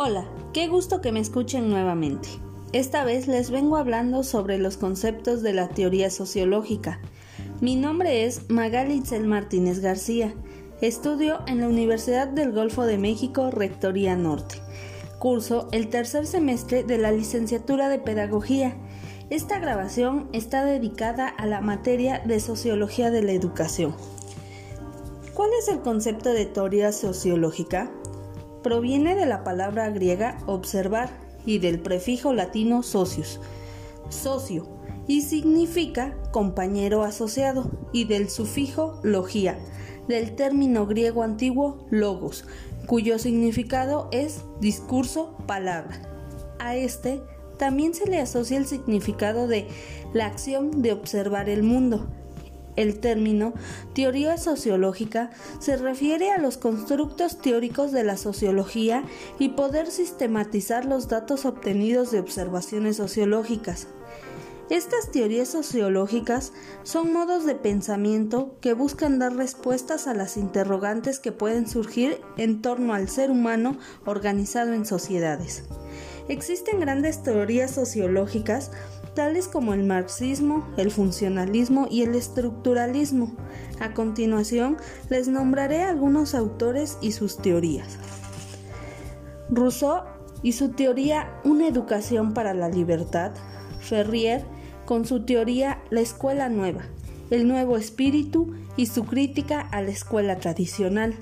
Hola, qué gusto que me escuchen nuevamente. Esta vez les vengo hablando sobre los conceptos de la teoría sociológica. Mi nombre es Magalitzel Martínez García. Estudio en la Universidad del Golfo de México, Rectoría Norte. Curso el tercer semestre de la licenciatura de Pedagogía. Esta grabación está dedicada a la materia de Sociología de la Educación. ¿Cuál es el concepto de teoría sociológica? Proviene de la palabra griega observar y del prefijo latino socius, socio, y significa compañero asociado, y del sufijo logía, del término griego antiguo logos, cuyo significado es discurso, palabra. A este también se le asocia el significado de la acción de observar el mundo, el término teoría sociológica se refiere a los constructos teóricos de la sociología y poder sistematizar los datos obtenidos de observaciones sociológicas. Estas teorías sociológicas son modos de pensamiento que buscan dar respuestas a las interrogantes que pueden surgir en torno al ser humano organizado en sociedades. Existen grandes teorías sociológicas tales como el marxismo, el funcionalismo y el estructuralismo. A continuación, les nombraré algunos autores y sus teorías. Rousseau y su teoría Una educación para la libertad, Ferrier con su teoría La escuela nueva, el nuevo espíritu y su crítica a la escuela tradicional,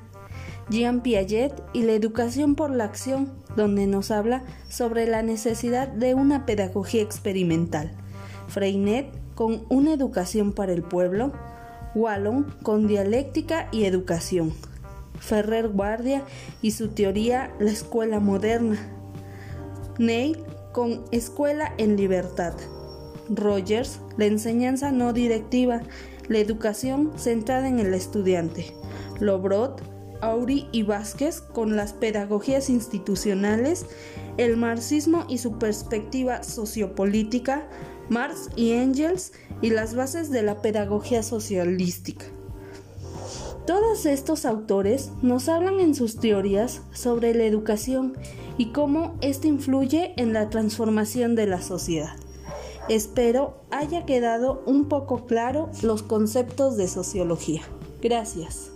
Jean Piaget y la educación por la acción, donde nos habla sobre la necesidad de una pedagogía experimental. Freinet con una educación para el pueblo, Wallon con dialéctica y educación, Ferrer Guardia y su teoría La escuela moderna, Neil con Escuela en libertad, Rogers la enseñanza no directiva, la educación centrada en el estudiante, Lobrot Auri y Vázquez con las pedagogías institucionales, el marxismo y su perspectiva sociopolítica, Marx y Engels y las bases de la pedagogía socialística. Todos estos autores nos hablan en sus teorías sobre la educación y cómo ésta influye en la transformación de la sociedad. Espero haya quedado un poco claro los conceptos de sociología. Gracias.